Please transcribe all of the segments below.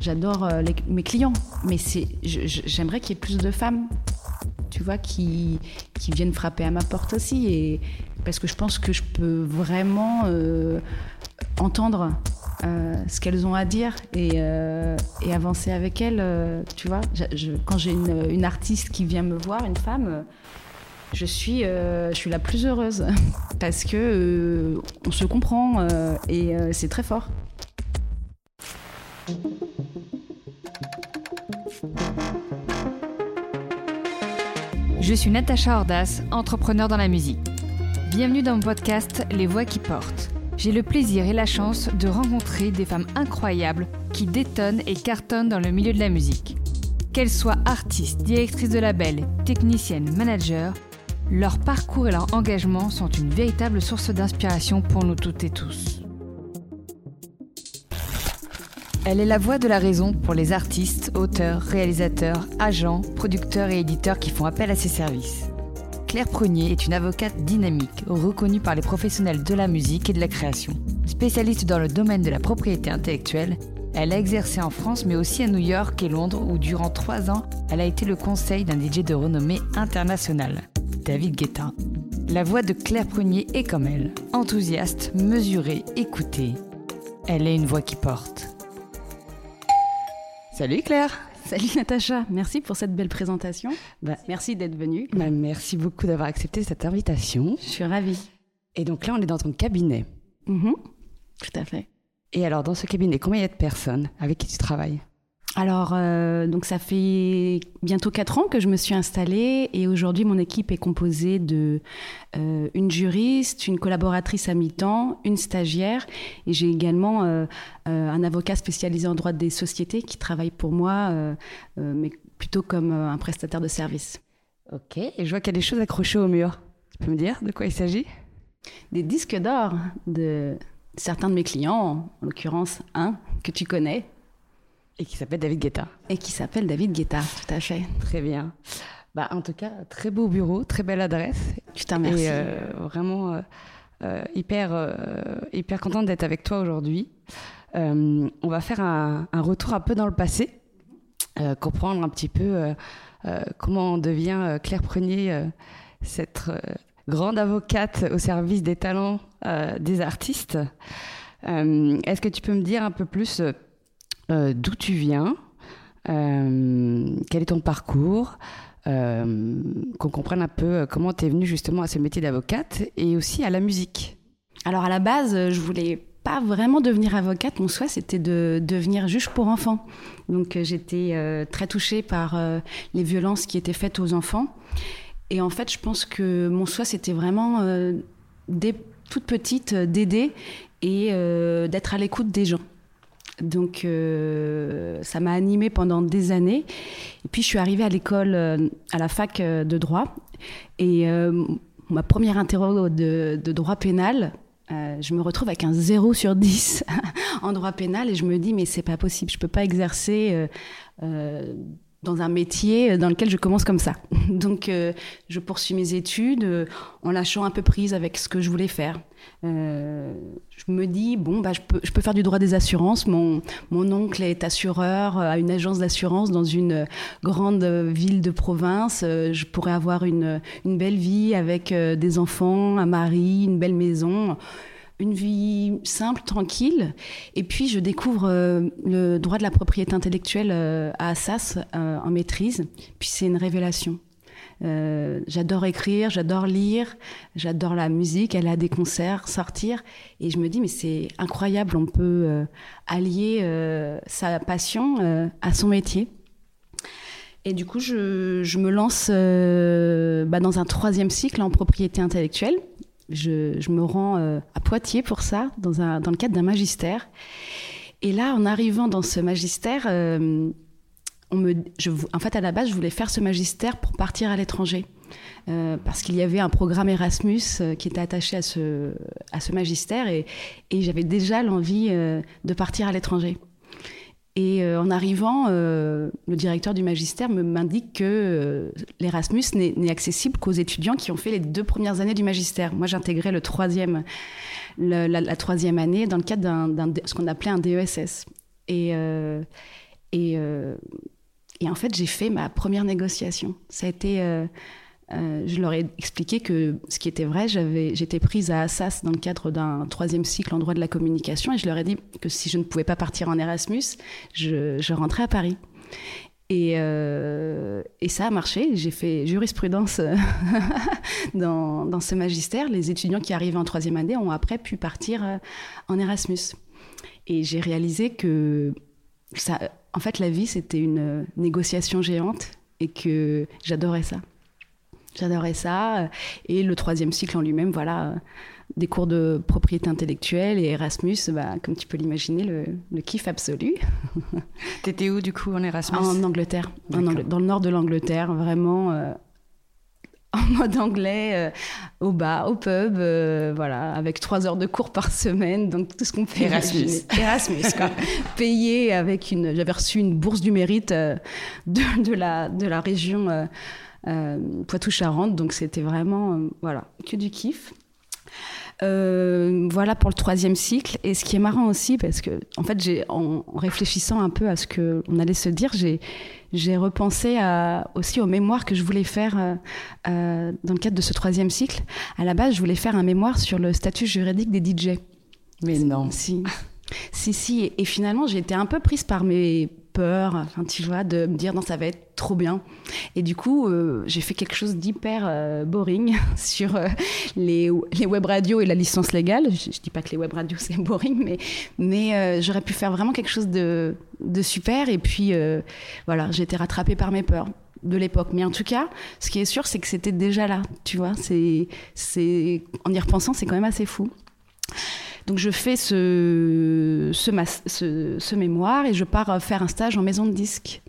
j'adore euh, mes clients, mais c'est, j'aimerais qu'il y ait plus de femmes, tu vois, qui, qui viennent frapper à ma porte aussi, et parce que je pense que je peux vraiment euh, entendre euh, ce qu'elles ont à dire et, et avancer avec elles, tu vois. Quand j'ai une, une artiste qui vient me voir, une femme. je suis, je suis la plus heureuse parce que on se comprend et c'est très fort. Je suis Natacha Ordas, entrepreneur dans la musique. Bienvenue dans mon podcast Les Voix qui portent. J'ai le plaisir et la chance de rencontrer des femmes incroyables qui détonnent et cartonnent dans le milieu de la musique. Qu'elles soient artistes, directrices de label, techniciennes, managers, leur parcours et leur engagement sont une véritable source d'inspiration pour nous toutes et tous. Elle est la voix de la raison pour les artistes, auteurs, réalisateurs, agents, producteurs et éditeurs qui font appel à ses services. Claire Prunier est une avocate dynamique, reconnue par les professionnels de la musique et de la création. Spécialiste dans le domaine de la propriété intellectuelle, elle a exercé en France mais aussi à New York et Londres où durant trois ans, elle a été le conseil d'un DJ de renommée internationale, David Guetta. La voix de Claire Prunier est comme elle, enthousiaste, mesurée, écoutée. Elle est une voix qui porte. Salut Claire Salut Natacha, merci pour cette belle présentation. Bah, Merci d'être venue. bah, Merci beaucoup d'avoir accepté cette invitation. Je suis ravie. Et donc là, on est dans ton cabinet. Mhm. Tout à fait. Et alors, dans ce cabinet, combien il y a de personnes avec qui tu travailles? Alors, euh, donc ça fait bientôt quatre ans que je me suis installée et aujourd'hui mon équipe est composée de euh, une juriste, une collaboratrice à mi-temps, une stagiaire et j'ai également euh, un avocat spécialisé en droit des sociétés qui travaille pour moi, mais plutôt comme un prestataire de service. Ok. Et je vois qu'il y a des choses accrochées au mur. Tu peux me dire de quoi il s'agit? Des disques d'or de certains de mes clients, en l'occurrence un que tu connais Et qui s'appelle David Guetta. et qui s'appelle David Guetta, tout à fait. Très bien. Bah, en tout cas, très beau bureau, très belle adresse. Je te remercie. Et euh, vraiment euh, euh, hyper, hyper contente d'être avec toi aujourd'hui. On va faire un, un retour un peu dans le passé, comprendre un petit peu comment on devient Claire Prunier, euh, cette grande avocate au service des talents des artistes. Est-ce que tu peux me dire un peu plus euh, d'où tu viens, euh, quel est ton parcours euh, qu'on comprenne un peu comment tu es venue justement à ce métier d'avocate et aussi à la musique. Alors à la base, je voulais pas vraiment devenir avocate. Mon souhait, c'était de devenir juge pour enfants. Donc j'étais très touchée par les violences qui étaient faites aux enfants. Et en fait, je pense que mon souhait, c'était vraiment, dès toute petite, d'aider et d'être à l'écoute des gens. Donc euh, ça m'a animée pendant des années. Et puis je suis arrivée à l'école, euh, à la fac euh, de droit. Et ma première interro de, droit pénal, je me retrouve avec un 0 sur 10 en droit pénal et je me dis mais c'est pas possible, je peux pas exercer dans un métier dans lequel je commence comme ça. Donc euh, je poursuis mes études euh, en lâchant un peu prise avec ce que je voulais faire. Euh, je me dis bon bah je peux, je peux faire du droit des assurances. Mon, mon oncle est assureur à une agence d'assurance dans une grande ville de province. Je pourrais avoir une, une belle vie avec des enfants, un mari, une belle maison une vie simple, tranquille. Et puis, je découvre euh, le droit de la propriété intellectuelle euh, à Assas euh, en maîtrise. Puis, c'est une révélation. J'adore écrire, j'adore lire, j'adore la musique, aller à des concerts, sortir. Et je me dis, mais c'est incroyable, on peut allier sa passion à son métier. Et du coup, je, me lance bah, dans un troisième cycle en propriété intellectuelle. Je, me rends euh, à Poitiers pour ça, dans, le cadre d'un magistère. Et là, en arrivant dans ce magistère, euh, on me, je, en fait, à la base, je voulais faire ce magistère pour partir à l'étranger. Euh, parce qu'il y avait un programme Erasmus qui était attaché à ce, magistère et, j'avais déjà l'envie de partir à l'étranger. Et euh, en arrivant, euh, le directeur du magistère m'indique que euh, l'Erasmus n'est accessible qu'aux étudiants qui ont fait les deux premières années du magistère. Moi, j'intégrais la, troisième année dans le cadre d'un, ce qu'on appelait un DESS. Et, et en fait, j'ai fait ma première négociation. Ça a été euh, je leur ai expliqué que ce qui était vrai, j'étais prise à Assas dans le cadre d'un troisième cycle en droit de la communication et je leur ai dit que si je ne pouvais pas partir en Erasmus, je, rentrais à Paris. Et, euh, et, ça a marché. J'ai fait jurisprudence dans, dans, ce magistère. Les étudiants qui arrivaient en troisième année ont après pu partir euh, en Erasmus. Et j'ai réalisé que en fait, la vie, c'était une négociation géante et que j'adorais ça. J'adorais ça. Et le troisième cycle en lui-même, voilà, des cours de propriété intellectuelle et Erasmus, bah, comme tu peux l'imaginer, le, kiff absolu. T'étais où du coup en Erasmus En Angleterre, dans le nord de l'Angleterre, vraiment euh, en mode anglais, euh, au bar, au pub, euh, voilà, avec trois heures de cours par semaine, donc tout ce qu'on fait. Erasmus. Erasmus, quoi. Payé avec une. J'avais reçu une bourse du mérite de, de, la, de la région euh, Poitou-Charentes. Donc c'était vraiment, euh, voilà, que du kiff. Euh, voilà pour le troisième cycle. Et ce qui est marrant aussi, parce que en fait, j'ai, en, réfléchissant un peu à ce que on allait se dire, j'ai, j'ai repensé à, aussi au mémoire que je voulais faire dans le cadre de ce troisième cycle. À la base, je voulais faire un mémoire sur le statut juridique des DJ. Mais non. Si. Si, si. Et, finalement, j'ai été un peu prise par mes peur, enfin, tu de me dire non, ça va être trop bien. Et du coup, euh, j'ai fait quelque chose d'hyper euh, boring sur euh, les, les, web radios et la licence légale. Je, je dis pas que les web radios c'est boring, mais, mais j'aurais pu faire vraiment quelque chose de, de super. Et puis, voilà, j'ai été rattrapée par mes peurs de l'époque. Mais en tout cas, ce qui est sûr, c'est que c'était déjà là, tu vois. C'est, c'est, en y repensant, c'est quand même assez fou. Donc je fais ce, ce, mémoire et je pars faire un stage en maison de disque.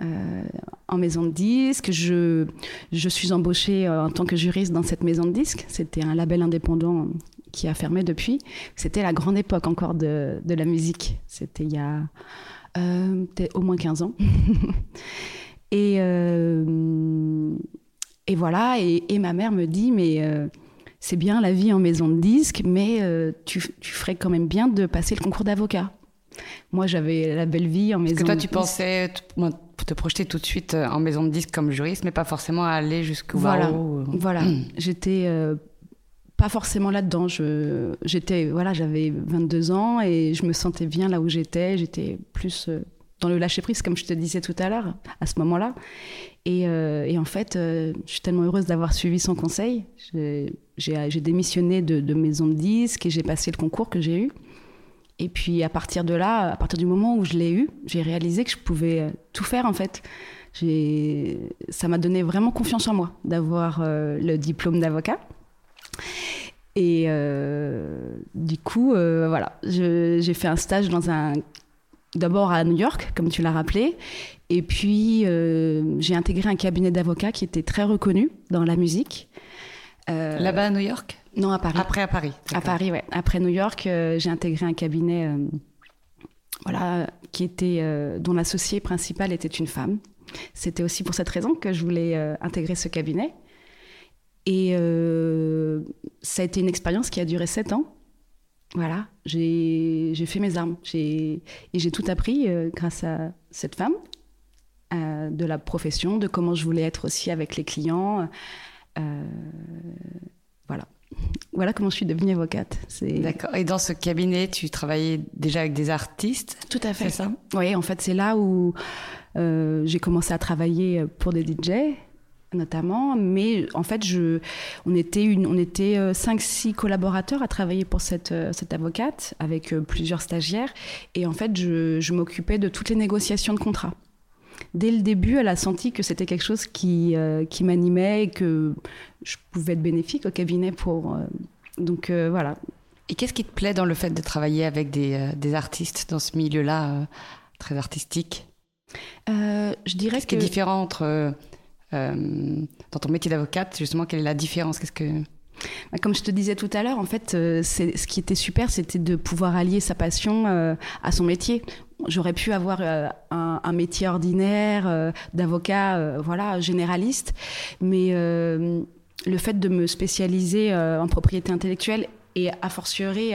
Euh, en maison de disque. Je, je suis embauchée euh, en tant que juriste dans cette maison de disque. C'était un label indépendant qui a fermé depuis. C'était la grande époque encore de, de la musique. C'était il y a euh, au moins 15 ans. et, et voilà, et, ma mère me dit, mais c'est bien la vie en maison de disque, mais euh, tu, ferais quand même bien de passer le concours d'avocat. Moi, j'avais la belle vie en maison. Parce que toi, tu pensais te projeter tout de suite euh, en maison de disque comme juriste, mais pas forcément aller jusqu'au voilà. Voilà, j'étais euh, pas forcément là-dedans. j'étais, voilà, j'avais 22 ans et je me sentais bien là où j'étais. J'étais plus dans le lâcher prise, comme je te disais tout à l'heure, à ce moment-là. Et, et, en fait, je suis tellement heureuse d'avoir suivi son conseil. J'ai démissionné de, maison de disques et j'ai passé le concours que j'ai eu. Et puis à partir de là, à partir du moment où je l'ai eu, j'ai réalisé que je pouvais euh, tout faire en fait. Ça m'a donné vraiment confiance en moi d'avoir euh, le diplôme d'avocat. Et euh, du coup, voilà, j'ai fait un stage dans un d'abord à New York, comme tu l'as rappelé, et puis j'ai intégré un cabinet d'avocats qui était très reconnu dans la musique. Euh, Là-bas à New York? Non, à Paris. Après à Paris. À Paris, ouais. Après New York, euh, j'ai intégré un cabinet, euh, voilà, qui était, dont l'associé principal était une femme. C'était aussi pour cette raison que je voulais intégrer ce cabinet. Et ça a été une expérience qui a duré sept ans. Voilà, j'ai fait mes armes. Et j'ai tout appris grâce à cette femme, de la profession, de comment je voulais être aussi avec les clients, euh, voilà. Voilà comment je suis devenue avocate. D'accord. Et dans ce cabinet, tu travaillais déjà avec des artistes Tout à fait. C'est ça? Oui, en fait, c'est là où euh, j'ai commencé à travailler pour des DJ notamment, mais en fait, je, on était, une, on était 5-6 euh, collaborateurs à travailler pour cette, cette avocate, avec plusieurs stagiaires, et en fait, je, je m'occupais de toutes les négociations de contrats dès le début, elle a senti que c'était quelque chose qui, euh, qui m'animait et que je pouvais être bénéfique au cabinet pour. Euh, donc euh, voilà. Et qu'est-ce qui te plaît dans le fait de travailler avec des, des artistes dans ce milieu-là très artistique? Je dirais Qu'est-ce qui est différent entre. Dans ton métier d'avocate, justement, quelle est la différence? Qu'est-ce que. Bah, comme je te disais tout à l'heure, en fait, c'est, ce qui était super, c'était de pouvoir allier sa passion à son métier. J'aurais pu avoir euh, un, métier ordinaire euh, d'avocat, euh, voilà, généraliste, mais le fait de me spécialiser en propriété intellectuelle et a fortiori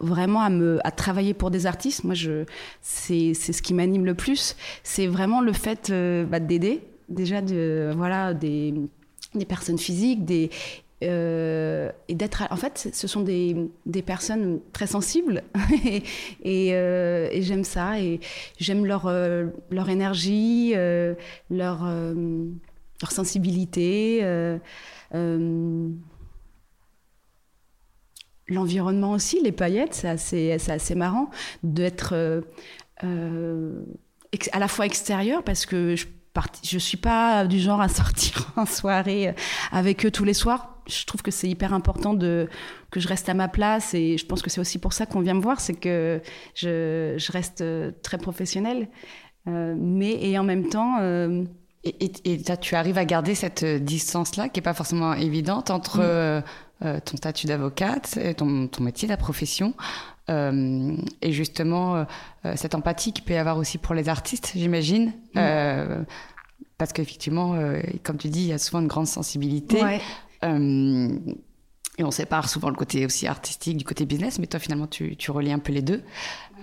vraiment à me à travailler pour des artistes. Moi, je c'est ce qui m'anime le plus. C'est vraiment le fait euh, bah, d'aider déjà de voilà des des personnes physiques, des euh, et d'être en fait ce sont des, des personnes très sensibles. Euh, et j'aime ça et j'aime leur euh, leur énergie leur leur sensibilité l'environnement aussi les paillettes c'est assez assez marrant d'être à la fois extérieur parce que je je suis pas du genre à sortir en soirée avec eux tous les soirs je trouve que c'est hyper important de, que je reste à ma place et je pense que c'est aussi pour ça qu'on vient me voir, c'est que je, je, reste euh, très professionnelle. Euh, mais et en même temps. Euh... Et, et, et tu arrives à garder cette distance-là qui n'est pas forcément évidente entre mmh. Euh, ton statut d'avocate, ton, ton métier, la profession, euh, et justement cette empathie qu'il peut y avoir aussi pour les artistes, j'imagine. Mmh. parce qu'effectivement, comme tu dis, il y a souvent une grande sensibilité. Ouais. Euh, et on sépare souvent le côté aussi artistique du côté business, mais toi finalement tu, tu relis un peu les deux.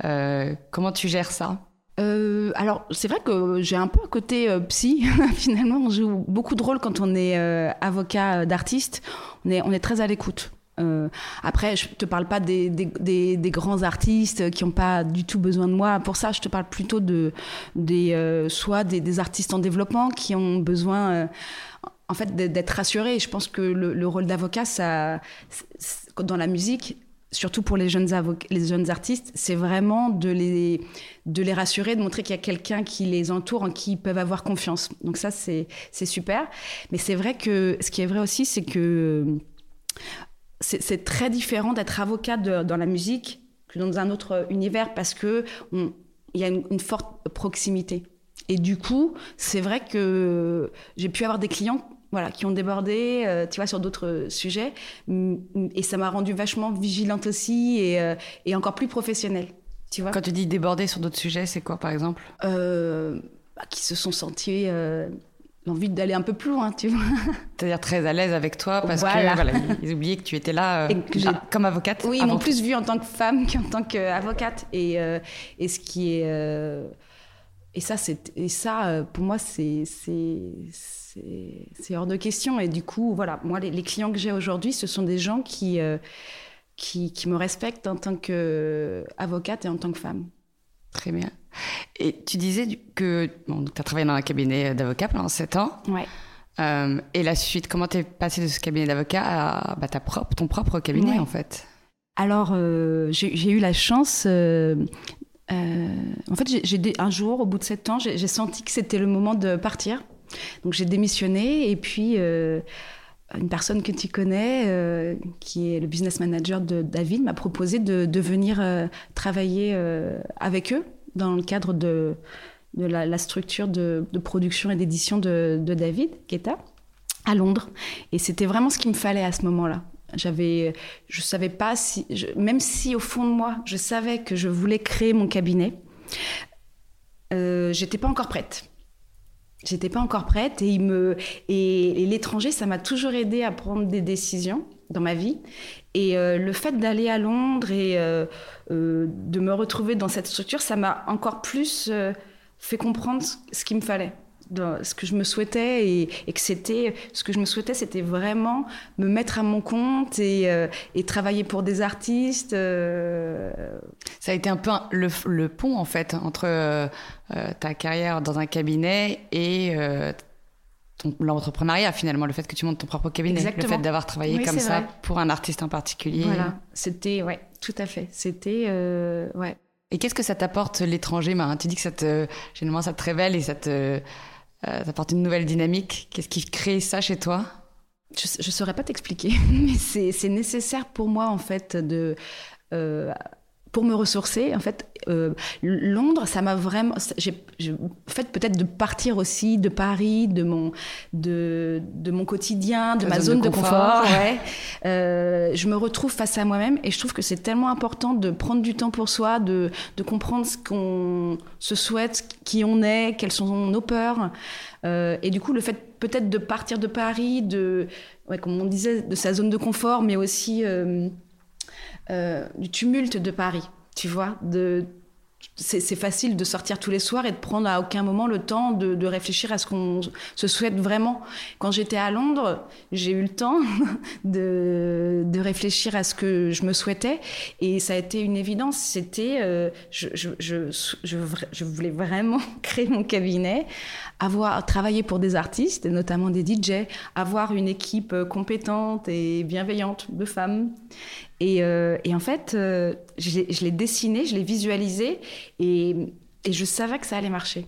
Euh, comment tu gères ça? Euh, alors, c'est vrai que j'ai un peu un côté euh, psy. Finalement, on joue beaucoup de rôles quand on est euh, avocat d'artiste. On est, on est très à l'écoute. Après, je te parle pas des, des, grands artistes qui n'ont pas du tout besoin de moi. Pour ça, je te parle plutôt de des soit des, artistes en développement qui ont besoin en fait, d'être rassuré. Je pense que le, rôle d'avocat, ça, dans la musique, surtout pour les jeunes, artistes, c'est vraiment de les, rassurer, de montrer qu'il y a quelqu'un qui les entoure, en qui ils peuvent avoir confiance. Donc ça, c'est super. Mais c'est vrai que ce qui est vrai aussi, c'est que c'est très différent d'être avocat dans la musique que dans un autre univers parce que il y a une forte proximité. Et du coup, c'est vrai que j'ai pu avoir des clients voilà, qui ont débordé, euh, tu vois, sur d'autres sujets. Et ça m'a rendu vachement vigilante aussi et, euh, et, encore plus professionnelle. Tu vois Quand tu dis déborder sur d'autres sujets, c'est quoi, par exemple? Euh, bah, Qui se sont sentis l'envie d'aller un peu plus loin, tu vois. C'est-à-dire très à l'aise avec toi parce que voilà, ils oubliaient que tu étais là comme avocate. Oui, ils m'ont plus vue en tant que femme qu'en tant qu'avocate. Et, et ce qui est et ça, c'est et ça pour moi, c'est c'est hors de question. Et du coup, voilà, moi, les, clients que j'ai aujourd'hui, ce sont des gens qui, euh, qui, qui, me respectent en tant qu'avocate et en tant que femme. Très bien. Et tu disais que bon, tu as travaillé dans un cabinet d'avocat pendant 7 ans. Ouais. Euh, et la suite, comment tu es passé de ce cabinet d'avocat à bah, ta propre, ton propre cabinet, en fait? Alors, euh, j'ai eu la chance en fait, j'ai un jour, au bout de sept ans, j'ai senti que c'était le moment de partir. Donc j'ai démissionné et puis euh, une personne que tu connais, euh, qui est le business manager de David, m'a proposé de, venir euh, travailler avec eux dans le cadre de, la, structure de, production et d'édition de, de David Guetta à Londres. Et c'était vraiment ce qu'il me fallait à ce moment-là. J'avais, je savais pas si, même si au fond de moi, je savais que je voulais créer mon cabinet, euh, j'étais pas encore prête. J'étais pas encore prête et il me et, l'étranger ça m'a toujours aidé à prendre des décisions dans ma vie et euh, le fait d'aller à Londres et euh, de me retrouver dans cette structure ça m'a encore plus fait comprendre ce qu'il me fallait ce que je me souhaitais et, que c'était ce que je me souhaitais c'était vraiment me mettre à mon compte et, euh, et travailler pour des artistes euh. ça a été un peu le, le pont en fait entre euh, ta carrière dans un cabinet et l'entrepreneuriat finalement le fait que tu montes ton propre cabinet Exactement. le fait d'avoir travaillé comme ça pour un artiste en particulier. Voilà. C'était ouais tout à fait. C'était ouais. Et qu'est-ce que ça t'apporte l'étranger? Ben, Tu dis que ça te, généralement ça te révèle et ça te, euh, apporte une nouvelle dynamique. Qu'est-ce qui crée ça chez toi? Je ne saurais pas t'expliquer, mais c'est nécessaire pour moi, en fait, de. Euh, pour me ressourcer, en fait, euh, Londres, ça m'a vraiment. J'ai fait peut-être de partir aussi de Paris, de mon, de, de mon quotidien, de ma zone, de confort. ouais. euh, je me retrouve face à moi-même et je trouve que c'est tellement important de prendre du temps pour soi, de, de comprendre ce qu'on se souhaite, qui on est, quelles sont nos peurs. Euh, et du coup, le fait peut-être de partir de Paris, de, ouais, comme on disait, de sa zone de confort, mais aussi. Euh, du tumulte de Paris, tu vois, c'est facile de sortir tous les soirs et de prendre à aucun moment le temps de, réfléchir à ce qu'on se souhaite vraiment. Quand j'étais à Londres, j'ai eu le temps de, réfléchir à ce que je me souhaitais et ça a été une évidence. C'était, euh, je, voulais vraiment créer mon cabinet, avoir travaillé pour des artistes, notamment des DJ, avoir une équipe compétente et bienveillante de femmes euh, et, en fait, euh, je l'ai dessiné, je l'ai visualisé, et, je savais que ça allait marcher.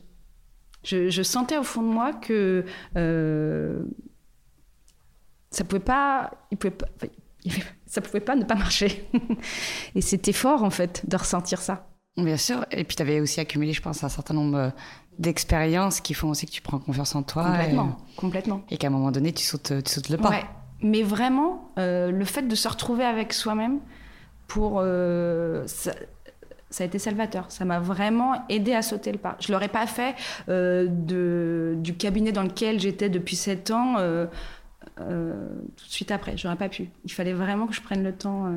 Je, sentais au fond de moi que euh, ça pouvait pas, il pouvait pas, ça pouvait pas ne pas marcher. et c'était fort en fait de ressentir ça. Bien sûr. Et puis tu avais aussi accumulé, je pense, un certain nombre d'expériences qui font aussi que tu prends confiance en toi. Complètement. Et, complètement. Et qu'à un moment donné, tu sautes, tu sautes le pas. Ouais mais vraiment, euh, le fait de se retrouver avec soi-même, pour euh, ça, a été salvateur. Ça m'a vraiment aidé à sauter le pas. Je l'aurais pas fait euh, de, du cabinet dans lequel j'étais depuis sept ans. tout de suite après, j'aurais pas pu. Il fallait vraiment que je prenne le temps.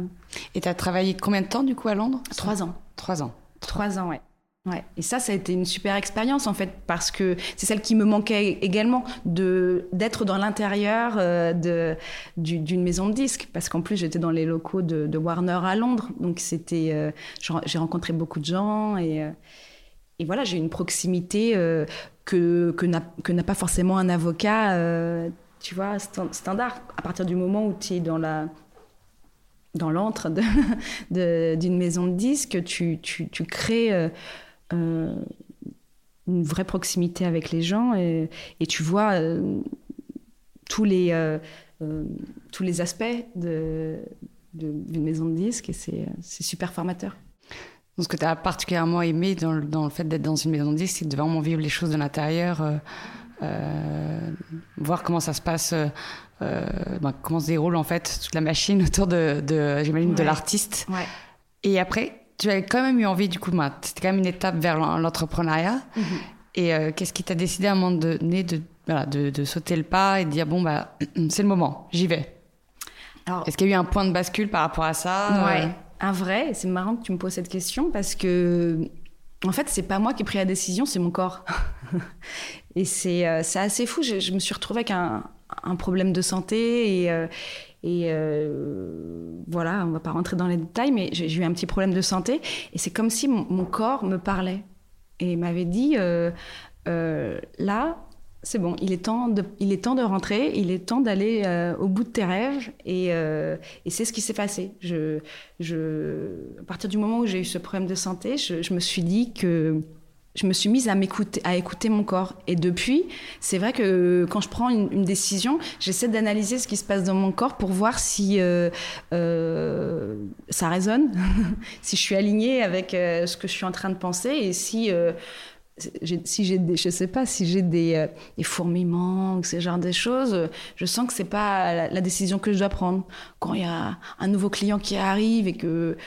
Et tu as travaillé combien de temps du coup à Londres? Trois ans. Trois ans. Trois ans, ouais. Ouais. Et ça, ça a été une super expérience en fait, parce que c'est celle qui me manquait également, de d'être dans l'intérieur euh, de d'une maison de disques, parce qu'en plus j'étais dans les locaux de, de, Warner à Londres, donc c'était, euh, j'ai rencontré beaucoup de gens et euh, et voilà, j'ai une proximité que que n'a pas forcément un avocat, tu vois, standard. À partir du moment où tu es dans la dans l'antre d'une maison de disques, tu, tu, crées une vraie proximité avec les gens et, tu vois euh, tous, les, euh, tous les aspects d'une maison de disques et c'est super formateur. Donc, ce que tu as particulièrement aimé dans, dans le fait d'être dans une maison de disques, c'est de vraiment vivre les choses de l'intérieur, voir comment ça se passe, ben, comment se déroule en fait toute la machine autour de, de j'imagine, de l'artiste. Ouais. Et après, tu avais quand même eu envie, du coup, c'était quand même une étape vers l'entrepreneuriat. Mhm. Et euh, qu'est-ce qui t'a décidé à un moment donné de, voilà, de, de, sauter le pas et de dire, bon, bah, c'est le moment, j'y vais? Est-ce qu'il y a eu un point de bascule par rapport à ça? Ouais, euh? un vrai. C'est marrant que tu me poses cette question parce que, en fait, c'est pas moi qui ai pris la décision, c'est mon corps. et c'est euh, assez fou. Je, je, me suis retrouvée avec un, un problème de santé et, et euh, voilà, on va pas rentrer dans les détails, mais j'ai eu un petit problème de santé. Et c'est comme si mon, corps me parlait et m'avait dit euh, euh, là, c'est bon, il est, temps de, il est temps de rentrer, il est temps d'aller au bout de tes rêves. Et, c'est ce qui s'est passé. À partir du moment où j'ai eu ce problème de santé, je me suis dit que je me suis mise à m'écouter, à écouter mon corps. Et depuis, c'est vrai que quand je prends une, décision, j'essaie d'analyser ce qui se passe dans mon corps pour voir si euh, euh, ça résonne, si je suis alignée avec euh, ce que je suis en train de penser et si si j'ai des, je sais pas, si j'ai des, fourmillements, ce genre de choses, je sens que c'est pas la, décision que je dois prendre. Quand il y a un nouveau client qui arrive et que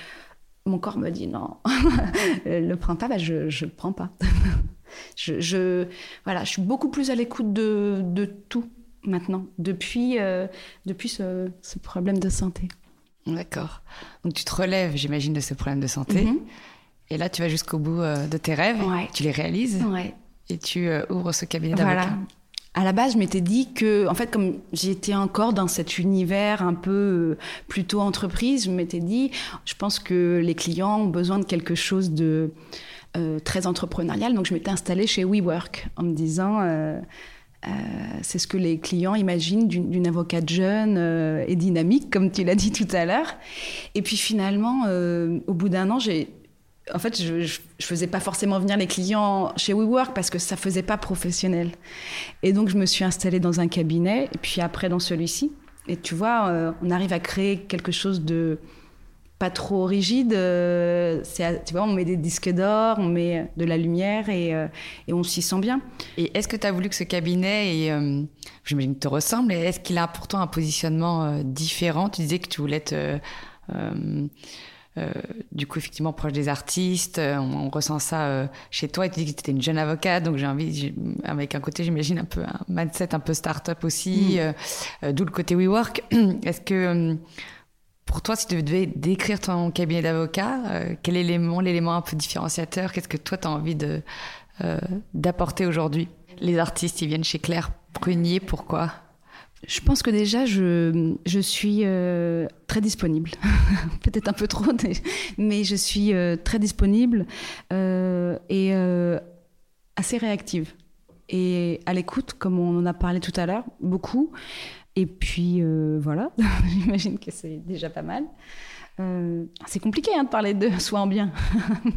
mon corps me dit non, le prends pas, bah je ne le prends pas. je, voilà, je suis beaucoup plus à l'écoute de, de, tout maintenant, depuis, euh, depuis ce, ce, problème de santé. D'accord. Donc tu te relèves, j'imagine, de ce problème de santé. Mhm. Et là, tu vas jusqu'au bout euh, de tes rêves, tu les réalises, ouais. et tu euh, ouvres ce cabinet d'avocat. Voilà à la base, je m'étais dit que, en fait, comme j'étais encore dans cet univers un peu euh, plutôt entreprise, je m'étais dit, je pense que les clients ont besoin de quelque chose de euh, très entrepreneurial. Donc, je m'étais installée chez WeWork en me disant, euh, c'est ce que les clients imaginent d'une avocate jeune et dynamique, comme tu l'as dit tout à l'heure. Et puis finalement, au bout d'un an, j'ai en fait, je, je, faisais pas forcément venir les clients chez WeWork parce que ça faisait pas professionnel. Et donc, je me suis installée dans un cabinet et puis après dans celui-ci. Et tu vois, euh, on arrive à créer quelque chose de pas trop rigide. Euh, tu vois, on met des disques d'or, on met de la lumière et, euh, on s'y sent bien. Et est-ce que tu as voulu que ce cabinet, et, j'imagine, te ressemble, est-ce qu'il a pourtant un positionnement différent? Tu disais que tu voulais euh, du coup, effectivement, proche des artistes. Euh, on, ressent ça euh, chez toi. Et tu dis que tu étais une jeune avocate, donc j'ai envie, avec un côté, j'imagine, un peu un mindset un peu start-up aussi, mm. d'où le côté WeWork. Est-ce que pour toi, si tu devais décrire ton cabinet d'avocat, quel élément, l'élément un peu différenciateur Qu'est-ce que toi, tu as envie de, d'apporter aujourd'hui? Les artistes, ils viennent chez Claire Prunier, pourquoi? Je pense que déjà, je, je suis euh, très disponible. Peut-être un peu trop, mais je suis euh, très disponible euh, et assez réactive. Et à l'écoute, comme on en a parlé tout à l'heure, beaucoup. Et puis, voilà, j'imagine que c'est déjà pas mal. c'est compliqué hein, de parler de soi en bien.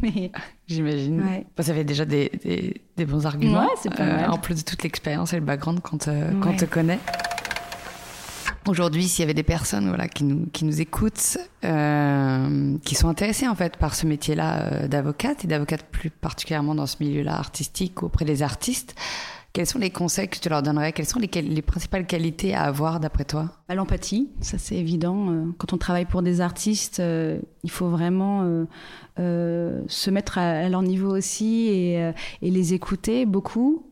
mais... J'imagine. Ouais. ça fait déjà des, des, bons arguments. Ouais, pas mal. en plus de toute l'expérience et le background qu'on te, te connaît. Aujourd'hui, s'il y avait des personnes qui, nous, écoutent, euh, qui sont intéressées en fait par ce métier-là euh, d'avocate et d'avocate plus particulièrement dans ce milieu-là artistique auprès des artistes, quels sont les conseils que tu leur donnerais? Quelles sont les, les, principales qualités à avoir d'après toi? Bah, L'empathie, ça c'est évident. Euh, quand on travaille pour des artistes, il faut vraiment se mettre à, leur niveau aussi et les écouter beaucoup.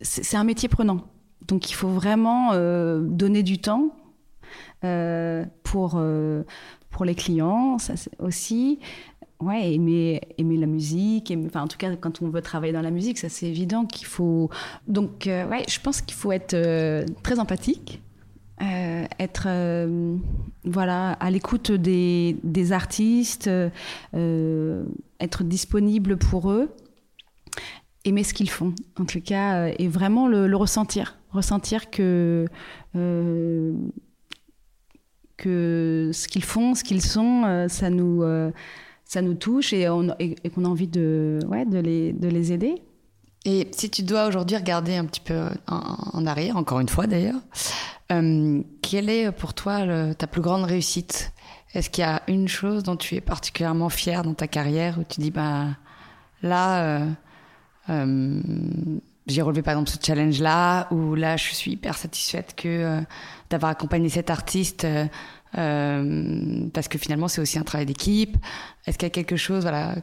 C'est un métier prenant. Donc il faut vraiment donner du temps euh, pour, euh, pour les clients, ça aussi. Ouais, aimer, aimer la musique, enfin en tout cas quand on veut travailler dans la musique, ça c'est évident qu'il faut. Donc euh, ouais, je pense qu'il faut être très empathique, être voilà à l'écoute des, des, artistes, être disponible pour eux, aimer ce qu'ils font. En tout cas et vraiment le, ressentir, ressentir que que ce qu'ils font, ce qu'ils sont, euh, ça nous, euh, ça nous touche et, qu'on a envie de, ouais, de, les, de les aider. Et si tu dois aujourd'hui regarder un petit peu en, arrière, encore une fois d'ailleurs, euh, quelle est pour toi ta plus grande réussite? Est-ce qu'il y a une chose dont tu es particulièrement fier dans ta carrière où tu dis, bah, là, j'ai relevé par exemple ce challenge-là, ou là, je suis hyper satisfaite que euh, d'avoir accompagné cet artiste, euh, euh, parce que finalement, c'est aussi un travail d'équipe. Est-ce qu'il y a quelque chose, voilà,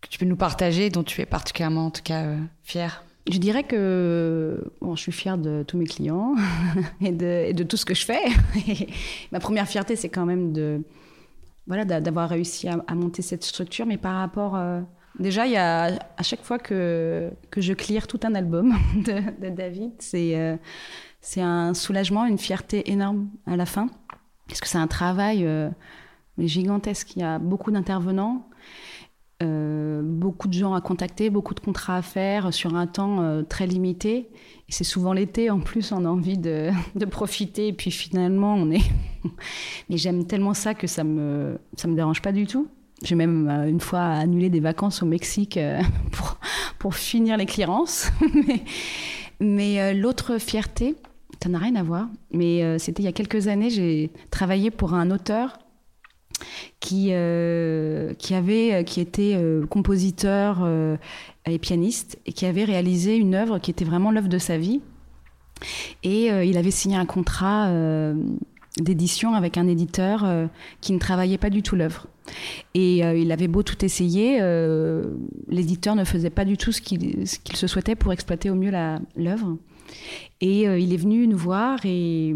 que tu peux nous partager, dont tu es particulièrement, en tout cas, fière? Je dirais que bon, je suis fière de tous mes clients et, de, tout ce que je fais. ma première fierté, c'est quand même de voilà d'avoir réussi à, à, monter cette structure, mais par rapport Déjà, il y a à chaque fois que, que je clear tout un album de, David, c'est euh, c'est un soulagement, une fierté énorme à la fin. Parce que c'est un travail euh, gigantesque. Il y a beaucoup d'intervenants, euh, beaucoup de gens à contacter, beaucoup de contrats à faire sur un temps très limité. Et c'est souvent l'été, en plus, on a envie de, de, profiter. Et puis finalement, on est. Mais j'aime tellement ça que ça me, ça me dérange pas du tout. J'ai même euh, une fois annulé des vacances au Mexique euh, pour, pour finir les clearances. mais, euh, l'autre fierté, ça n'a rien à voir, mais c'était il y a quelques années, j'ai travaillé pour un auteur qui, qui, avait, qui était compositeur et pianiste et qui avait réalisé une œuvre qui était vraiment l'œuvre de sa vie. Et il avait signé un contrat d'édition avec un éditeur qui ne travaillait pas du tout l'œuvre. Et euh, il avait beau tout essayer, euh, l'éditeur ne faisait pas du tout ce qu'il se souhaitait pour exploiter au mieux l'œuvre. Et euh, il est venu nous voir et,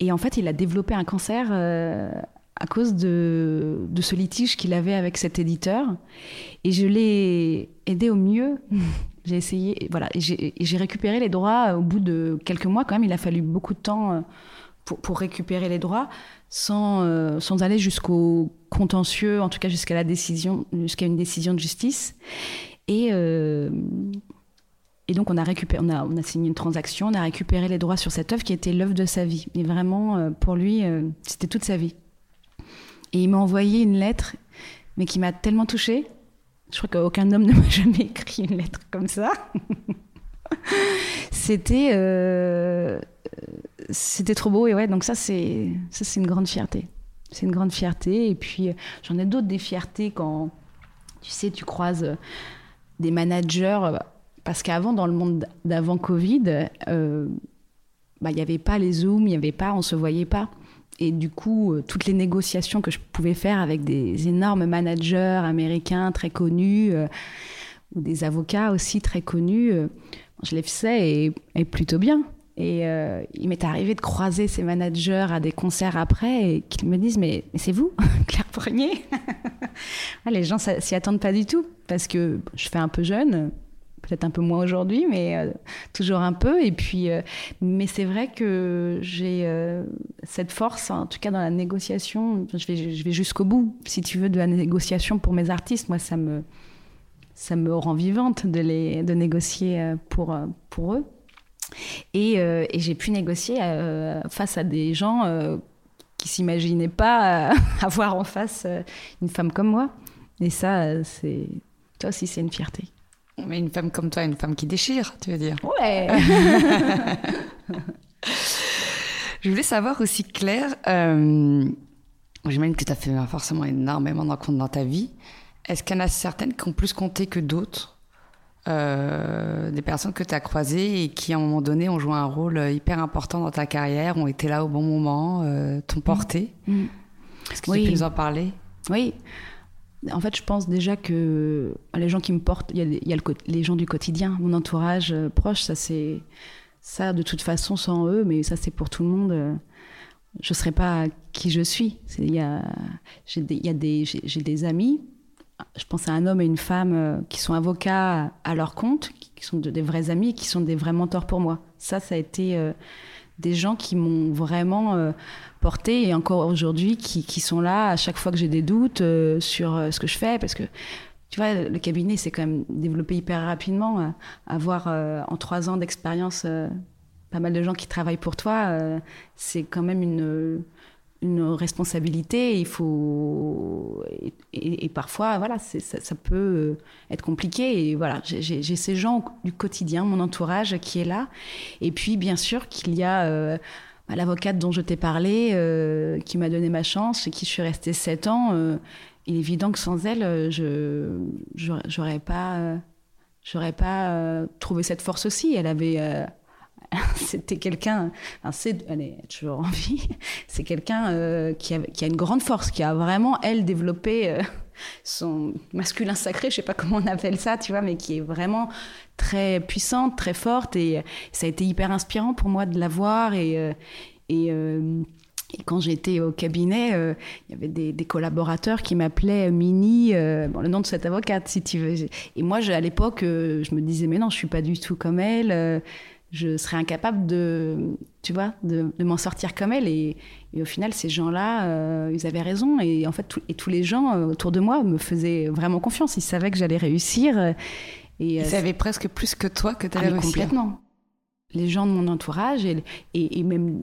et en fait, il a développé un cancer à cause de ce litige qu'il avait avec cet éditeur. Et je l'ai aidé au mieux. j'ai essayé, voilà, et j'ai récupéré les droits au bout de quelques mois quand même. Il a fallu beaucoup de temps pour, récupérer les droits sans, euh, sans aller jusqu'au contentieux, en tout cas jusqu'à la décision, jusqu'à une décision de justice. Et, euh, et donc on a récupéré, on a, on a, signé une transaction, on a récupéré les droits sur cette œuvre qui était l'œuvre de sa vie. Mais vraiment, euh, pour lui, c'était toute sa vie. Et il m'a envoyé une lettre, mais qui m'a tellement touchée. Je crois qu'aucun homme ne m'a jamais écrit une lettre comme ça. c'était c'était trop beau et ouais, donc ça c'est ça c'est une grande fierté. C'est une grande fierté et puis euh, j'en ai d'autres des fiertés quand tu sais tu croises euh, des managers euh, parce qu'avant dans le monde d'avant Covid, bah, il n'y avait pas les zooms, il n'y avait pas, on se voyait pas. Et du coup, toutes les négociations que je pouvais faire avec des énormes managers américains très connus, ou des avocats aussi très connus, je les faisais et, plutôt bien. Et euh, il m'est arrivé de croiser ces managers à des concerts après et qu'ils me disent Mais, c'est vous, Claire Premier Les gens s'y attendent pas du tout parce que je fais un peu jeune, peut-être un peu moins aujourd'hui, mais euh, toujours un peu. Et puis, euh, mais c'est vrai que j'ai cette force, en tout cas dans la négociation. Je vais, je vais jusqu'au bout, si tu veux, de la négociation pour mes artistes. Moi, ça me, ça me rend vivante de, les, de négocier pour, pour eux. Euh, et, j'ai pu négocier euh, face à des gens euh, qui s'imaginaient pas avoir en face une femme comme moi. Et ça, c'est toi aussi, c'est une fierté. Mais une femme comme toi, une femme qui déchire, tu veux dire Ouais. Je voulais savoir aussi, Claire, j'imagine que tu as fait forcément énormément d'encontres dans ta vie. Est-ce qu'il y en a certaines qui ont plus compté que d'autres euh, des personnes que tu as croisées et qui, à un moment donné, ont joué un rôle hyper important dans ta carrière, ont été là au bon moment, euh, t'ont mm. porté? Mm. Est-ce que tu peux nous en parler? Oui. En fait, je pense déjà que les gens qui me portent, il y a, les gens du quotidien, mon entourage euh, proche, ça c'est ça de toute façon sans eux, mais ça c'est pour tout le monde. je ne serais pas qui je suis. Il y a, j'ai des, j'ai des amis je pense à un homme et une femme euh, qui sont avocats à leur compte, qui sont des vrais amis, qui sont des vrais mentors pour moi. Ça, ça a été euh, des gens qui m'ont vraiment euh, porté et encore aujourd'hui qui, sont là à chaque fois que j'ai des doutes sur ce que je fais parce que tu vois, le cabinet s'est quand même développé hyper rapidement. avoir en trois ans d'expérience pas mal de gens qui travaillent pour toi, c'est quand même une une responsabilité. Il faut et, parfois, voilà, ça, ça, peut euh, être compliqué. Et voilà, j'ai ces gens du quotidien, mon entourage qui est là. Et puis, bien sûr, qu'il y a euh, bah, l'avocate dont je t'ai parlé, euh, qui m'a donné ma chance, et qui suis restée sept ans. il est évident que sans elle, je j'aurais pas j'aurais pas trouvé cette force aussi. Elle avait c'était quelqu'un, elle est toujours en vie, c'est quelqu'un euh, qui, a, une grande force, qui a vraiment, elle, développé euh, son masculin sacré, je sais pas comment on appelle ça, tu vois, mais qui est vraiment très puissante, très forte, et ça a été hyper inspirant pour moi de la voir, et, euh, et, quand j'étais au cabinet, il y avait des, collaborateurs qui m'appelaient Mini, le nom de cette avocate, si tu veux. Et moi, à l'époque, je me disais, mais non, je suis pas du tout comme elle je serais incapable de, tu vois, de, m'en sortir comme elle. Et, au final, ces gens-là, euh, ils avaient raison. Et en fait, et tous les gens euh, autour de moi me faisaient vraiment confiance. Ils savaient que j'allais réussir. Et, ils euh, savaient presque plus que toi que tu allais ah, réussir. Complètement. Les gens de mon entourage et, et, même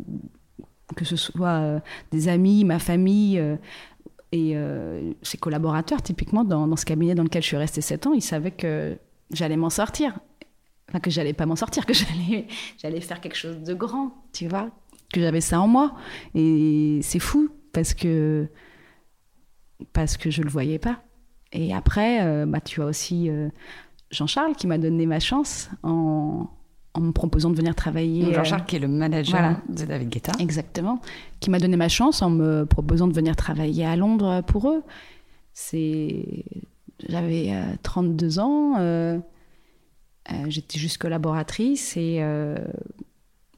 que ce soit des amis, ma famille et ses collaborateurs, typiquement dans, dans ce cabinet dans lequel je suis restée 7 ans, ils savaient que j'allais m'en sortir enfin que j'allais pas m'en sortir, que j'allais, j'allais faire quelque chose de grand, tu vois, que j'avais ça en moi. Et c'est fou parce que parce que je le voyais pas. Et après, euh, bah, tu as aussi euh, Jean-Charles qui m'a donné ma chance en, en, me proposant de venir travailler. Jean-Charles qui est le manager de David Guetta. Exactement. Qui m'a donné ma chance en me proposant de venir travailler à Londres pour eux. C'est... J'avais 32 euh, ans euh, j'étais juste collaboratrice et, euh,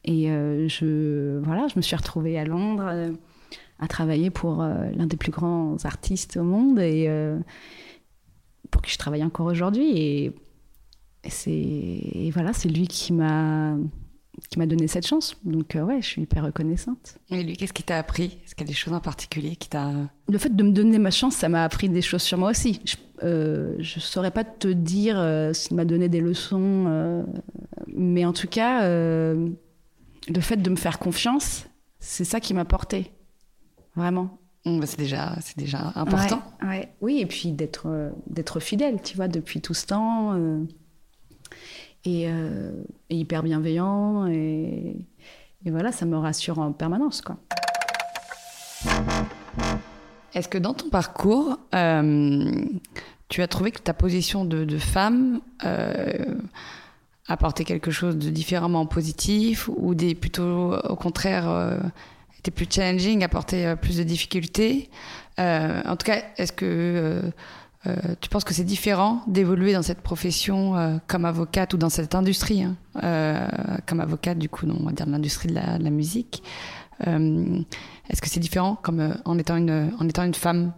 et euh, je, voilà, je me suis retrouvée à Londres à travailler pour l'un des plus grands artistes au monde et pour qui je travaille encore aujourd'hui. Et, c'est voilà, c'est lui qui m'a qui m'a donné cette chance. Donc ouais, je suis hyper reconnaissante. Et lui, qu'est-ce qui t'a appris? Est-ce qu'il y a des choses en particulier qui t'a... Le fait de me donner ma chance, ça m'a appris des choses sur moi aussi. Je, euh, je saurais pas te dire euh, s'il m'a donné des leçons, euh, mais en tout cas, euh, le fait de me faire confiance, c'est ça qui m'a porté, vraiment. Mmh, bah, c'est déjà, c'est déjà important. Ouais, Oui, et puis d'être, d'être fidèle, tu vois, depuis tout ce temps, et, et, hyper bienveillant, et, et voilà, ça me rassure en permanence, quoi. Est-ce que dans ton parcours, euh, tu as trouvé que ta position de, femme euh, apportait quelque chose de différemment positif ou des plutôt au contraire euh, était plus challenging, apportait plus de difficultés En tout cas, est-ce que tu penses que c'est différent d'évoluer dans cette profession comme avocate ou dans cette industrie, hein, comme avocate du coup, on va dire l'industrie de la, musique. Est-ce que c'est différent comme en étant une en étant une femme?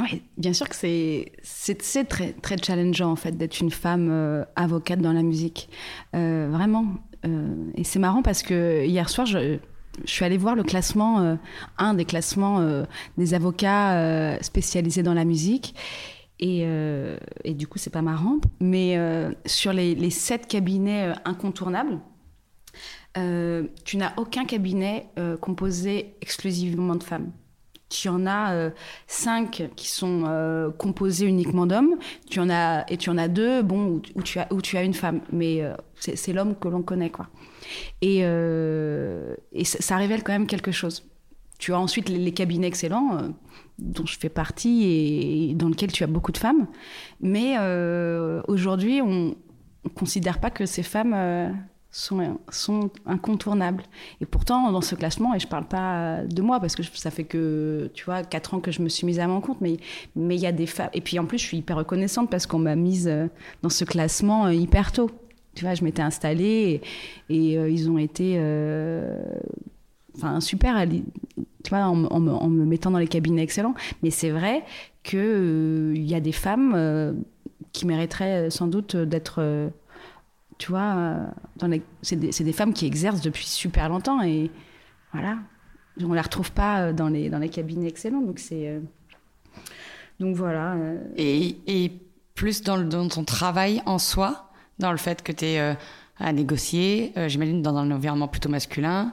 Oui, bien sûr que c'est c'est très très challengeant en fait d'être une femme avocate dans la musique, vraiment. et c'est marrant parce que hier soir je je suis allée voir le classement, euh, un des classements euh, des avocats euh, spécialisés dans la musique. Et, et du coup, c'est pas marrant. Mais sur les, les, sept cabinets incontournables, tu n'as aucun cabinet composé exclusivement de femmes. Tu en as cinq qui sont composés uniquement d'hommes. Tu en as et tu en as deux, bon, où, tu as où tu as une femme. Mais c'est l'homme que l'on connaît, quoi. Et, euh, et ça, révèle quand même quelque chose. Tu as ensuite les, cabinets excellents, euh, dont je fais partie et, dans lesquels tu as beaucoup de femmes. Mais euh, aujourd'hui, on ne considère pas que ces femmes sont, incontournables. Et pourtant, dans ce classement, et je ne parle pas de moi, parce que ça fait que, tu vois, 4 ans que je me suis mise à mon compte, mais il y a des femmes. Et puis en plus, je suis hyper reconnaissante parce qu'on m'a mise dans ce classement hyper tôt. Tu vois, je m'étais installée et, euh, ils ont été euh, super tu vois, en, me mettant dans les cabinets excellents. Mais c'est vrai qu'il euh, il y a des femmes qui mériteraient sans doute d'être. Tu vois, c'est des, des, femmes qui exercent depuis super longtemps et voilà. On ne les retrouve pas dans les, dans les cabinets excellents. Donc, c'est. donc voilà. Et, et, plus dans, le, dans ton travail en soi dans le fait que tu es euh, à négocier, euh, j'imagine dans un environnement plutôt masculin,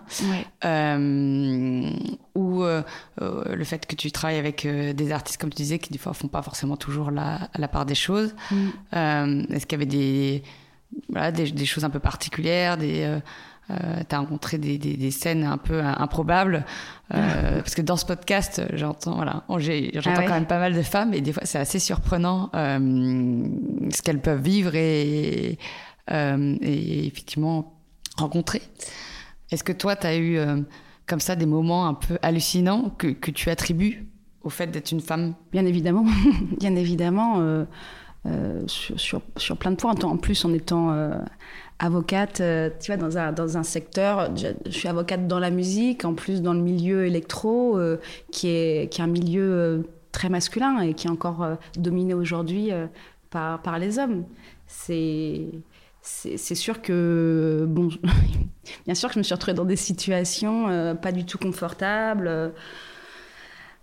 euh, ou le fait que tu travailles avec des artistes, comme tu disais, qui des fois font pas forcément toujours la, la part des choses. Mm. Est-ce qu'il y avait des, voilà, des, des, choses un peu particulières, des euh, tu as rencontré des, des, des, scènes un peu improbables. Euh, parce que dans ce podcast, j'entends voilà, j'entends ah quand même pas mal de femmes et des fois c'est assez surprenant euh, ce qu'elles peuvent vivre et, euh, et, effectivement rencontrer. Est-ce que toi, tu as eu euh, comme ça des moments un peu hallucinants que, que tu attribues au fait d'être une femme? Bien évidemment, bien évidemment. Sur, sur, sur, plein de points, en plus en étant avocate, euh, tu vois, dans un, dans un secteur, je, suis avocate dans la musique, en plus dans le milieu électro, euh, qui, est, qui est un milieu euh, très masculin et qui est encore dominé aujourd'hui par, par les hommes. C'est c'est sûr que, bon, bien sûr que je me suis retrouvée dans des situations pas du tout confortables.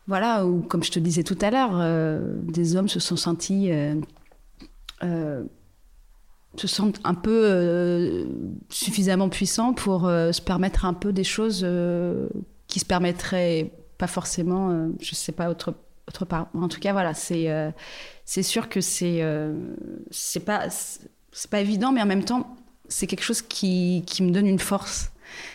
voilà, où, comme je te disais tout à l'heure, des hommes se sont sentis se sentent un peu euh, suffisamment puissants pour euh, se permettre un peu des choses euh, qui se permettraient pas forcément, je sais pas, autre, autre part. En tout cas, voilà, c'est c'est sûr que c'est c'est pas pas évident, mais en même temps, c'est quelque chose qui, qui me donne une force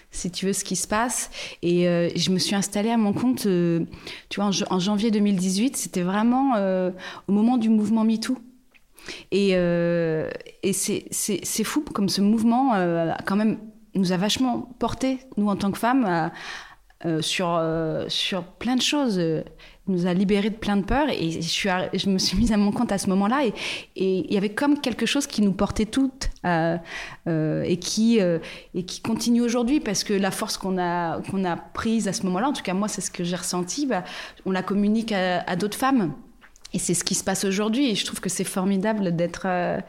si tu veux, ce qui se passe. Et je me suis installée à mon compte, tu vois, en janvier 2018, c'était vraiment au moment du mouvement MeToo. Et, euh, et c'est fou comme ce mouvement, euh, quand même, nous a vachement porté, nous en tant que femmes, euh, sur, sur plein de choses. nous a libérés de plein de peurs. Et je, suis, je me suis mise à mon compte à ce moment-là. Et il y avait comme quelque chose qui nous portait toutes et, qui, et qui continue aujourd'hui. Parce que la force qu'on a, qu'on a prise à ce moment-là, en tout cas moi, c'est ce que j'ai ressenti, bah, on la communique à d'autres femmes. Et c'est ce qui se passe aujourd'hui. Et je trouve que c'est formidable d'être euh,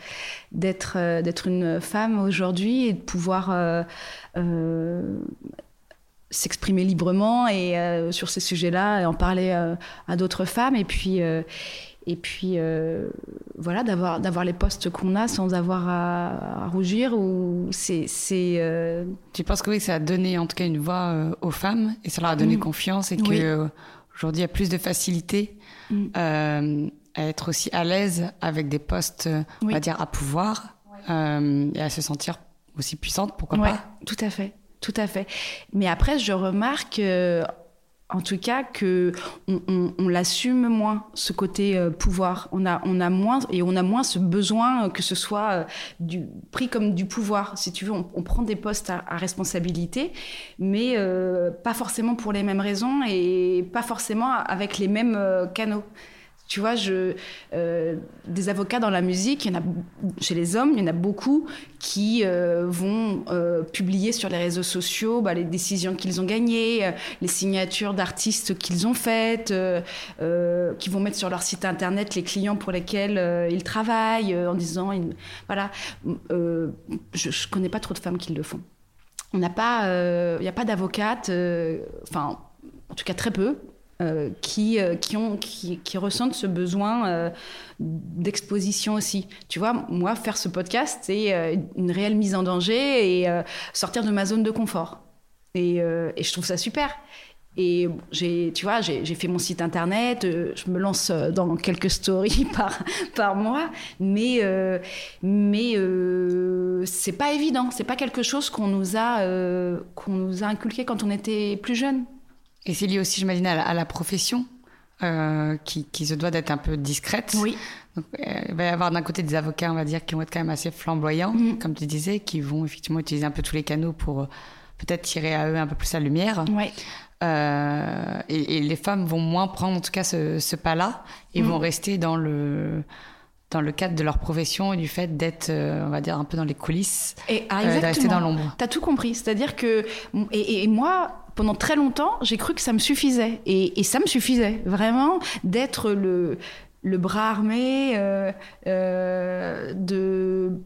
d'être euh, d'être une femme aujourd'hui et de pouvoir euh, s'exprimer librement et sur ces sujets-là et en parler à d'autres femmes. Et puis et puis voilà d'avoir d'avoir les postes qu'on a sans avoir à, rougir ou c'est c'est. Tu penses que oui, ça a donné en tout cas une voix aux femmes et ça leur a donné confiance et que aujourd'hui il y a plus de facilité Mm. Euh, à être aussi à l'aise avec des postes, on va dire, à pouvoir, euh, et à se sentir aussi puissante, pourquoi pas Tout à fait, tout à fait. Mais après, je remarque, euh, en tout cas que on, l'assume moins ce côté euh, pouvoir. On a on a moins et on a moins ce besoin que ce soit euh, du pris comme du pouvoir. Si tu veux, on, prend des postes à, responsabilité, mais euh, pas forcément pour les mêmes raisons et pas forcément avec les mêmes canaux. Tu vois, euh, des avocats dans la musique, il y en a, chez les hommes, il y en a beaucoup qui euh, vont euh, publier sur les réseaux sociaux bah, les décisions qu'ils ont gagnées, les signatures d'artistes qu'ils ont faites, qui vont mettre sur leur site internet les clients pour lesquels ils travaillent, en disant, voilà, je, je connais pas trop de femmes qui le font. On n'a pas, il n'y a pas d'avocate, enfin, en tout cas très peu, euh, qui, euh, qui, ont, qui, ressentent ce besoin euh, d'exposition aussi. Tu vois, moi, faire ce podcast, c'est une réelle mise en danger et sortir de ma zone de confort. Et, je trouve ça super. Et j'ai, tu vois, j'ai fait mon site internet, je me lance dans quelques stories par, par mois, mais, mais c'est pas évident, c'est pas quelque chose qu'on nous, a qu'on nous a inculqué quand on était plus jeune. Et c'est lié aussi, j'imagine, à, à, la profession euh, qui, qui, se doit d'être un peu discrète. Oui. Donc, euh, il va y avoir d'un côté des avocats, on va dire, qui vont être quand même assez flamboyants, mm. comme tu disais, qui vont effectivement utiliser un peu tous les canaux pour euh, peut-être tirer à eux un peu plus la lumière. Oui. Euh, et, et, les femmes vont moins prendre en tout cas ce, ce pas-là et mm. vont rester dans le dans le cadre de leur profession et du fait d'être, euh, on va dire, un peu dans les coulisses, et ah, euh, rester dans l'ombre. Tu as tout compris. C'est-à-dire que, et, et, moi, pendant très longtemps, j'ai cru que ça me suffisait. Et, et ça me suffisait, vraiment, d'être le, le bras armé euh, euh, de,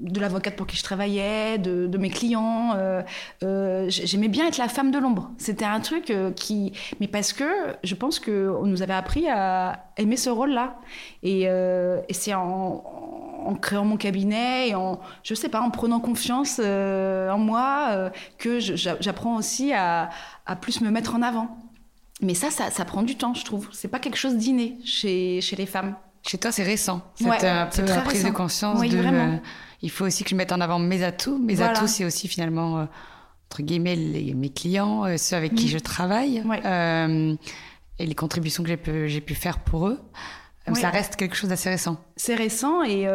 de l'avocate pour qui je travaillais, de, de mes clients. Euh, J'aimais bien être la femme de l'ombre. C'était un truc qui... Mais parce que je pense qu'on nous avait appris à aimer ce rôle-là. Et, et c'est en, en, créant mon cabinet et en, je sais pas, en prenant confiance en moi que j'apprends aussi à, à plus me mettre en avant. Mais ça, ça, ça, prend du temps, je trouve. C'est pas quelque chose d'inné chez, chez les femmes. Chez toi, c'est récent. C'est un peu la prise de conscience oui, de. Vraiment. Euh, il faut aussi que je mette en avant mes atouts. Mes voilà. atouts, c'est aussi finalement, euh, entre guillemets, les, mes clients, euh, ceux avec mmh. qui je travaille, ouais. Et les contributions que j'ai pu, pu, faire pour eux. Donc ouais. ça reste quelque chose d'assez récent. C'est récent et,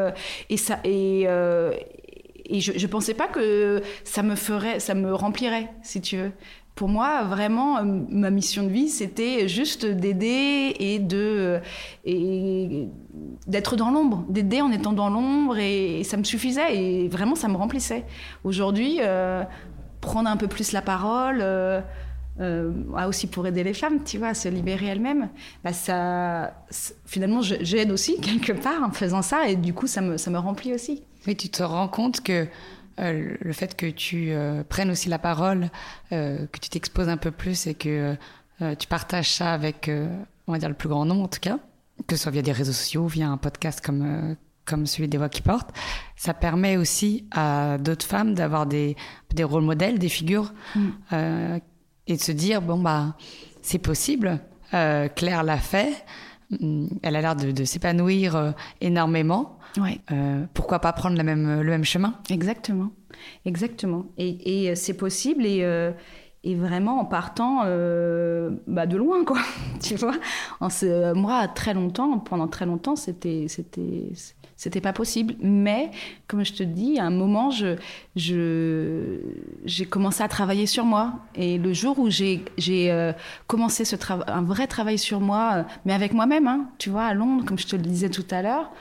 et, ça, et, et je, je pensais pas que ça me ferait, ça me remplirait, si tu veux pour moi, vraiment, ma mission de vie, c'était juste d'aider et de et d'être dans l'ombre, d'aider en étant dans l'ombre, et, ça me suffisait et vraiment, ça me remplissait. Aujourd'hui, euh, prendre un peu plus la parole. Euh, euh, aussi pour aider les femmes, tu vois, à se libérer elles-mêmes, bah finalement, j'aide aussi quelque part en faisant ça, et du coup, ça me, ça me remplit aussi. Oui, tu te rends compte que euh, le fait que tu euh, prennes aussi la parole, euh, que tu t'exposes un peu plus et que tu partages ça avec, on va dire, le plus grand nombre en tout cas, que ce soit via des réseaux sociaux, via un podcast comme, comme celui des voix qui portent, ça permet aussi à d'autres femmes d'avoir des, des rôles modèles, des figures, mm. et de se dire, bon, bah, c'est possible, Claire l'a fait, mm, elle a l'air de, de s'épanouir énormément. Ouais. Euh, pourquoi pas prendre le même, le même chemin? Exactement, exactement. Et, et c'est possible et, euh, et, vraiment en partant euh, bah de loin, quoi. tu vois? En ce, Moi, très longtemps, pendant très longtemps, c'était c'était c'était pas possible. Mais comme je te dis, à un moment, je je j'ai commencé à travailler sur moi. Et le jour où j'ai j'ai euh, commencé ce un vrai travail sur moi, mais avec moi-même, hein, tu vois, à Londres, comme je te le disais tout à l'heure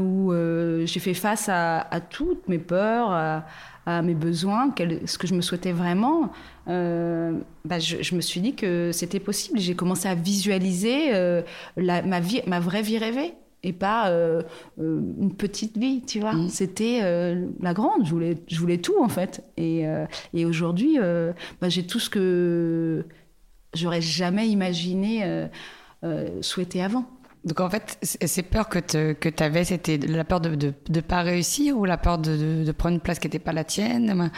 où euh, j'ai fait face à, à, toutes mes peurs, à, à mes besoins, quel, ce que je me souhaitais vraiment. Euh, bah, je, je, me suis dit que c'était possible. J'ai commencé à visualiser euh, la, ma, vie, ma vraie vie rêvée et pas une petite vie, tu vois. Mmh. C'était la grande. Je voulais, je voulais tout en fait. Et, et aujourd'hui, bah, j'ai tout ce que j'aurais jamais imaginé souhaiter avant. Donc en fait, ces peurs que tu avais, c'était la peur de ne de, de pas réussir ou la peur de, de, prendre une place qui n'était pas la tienne?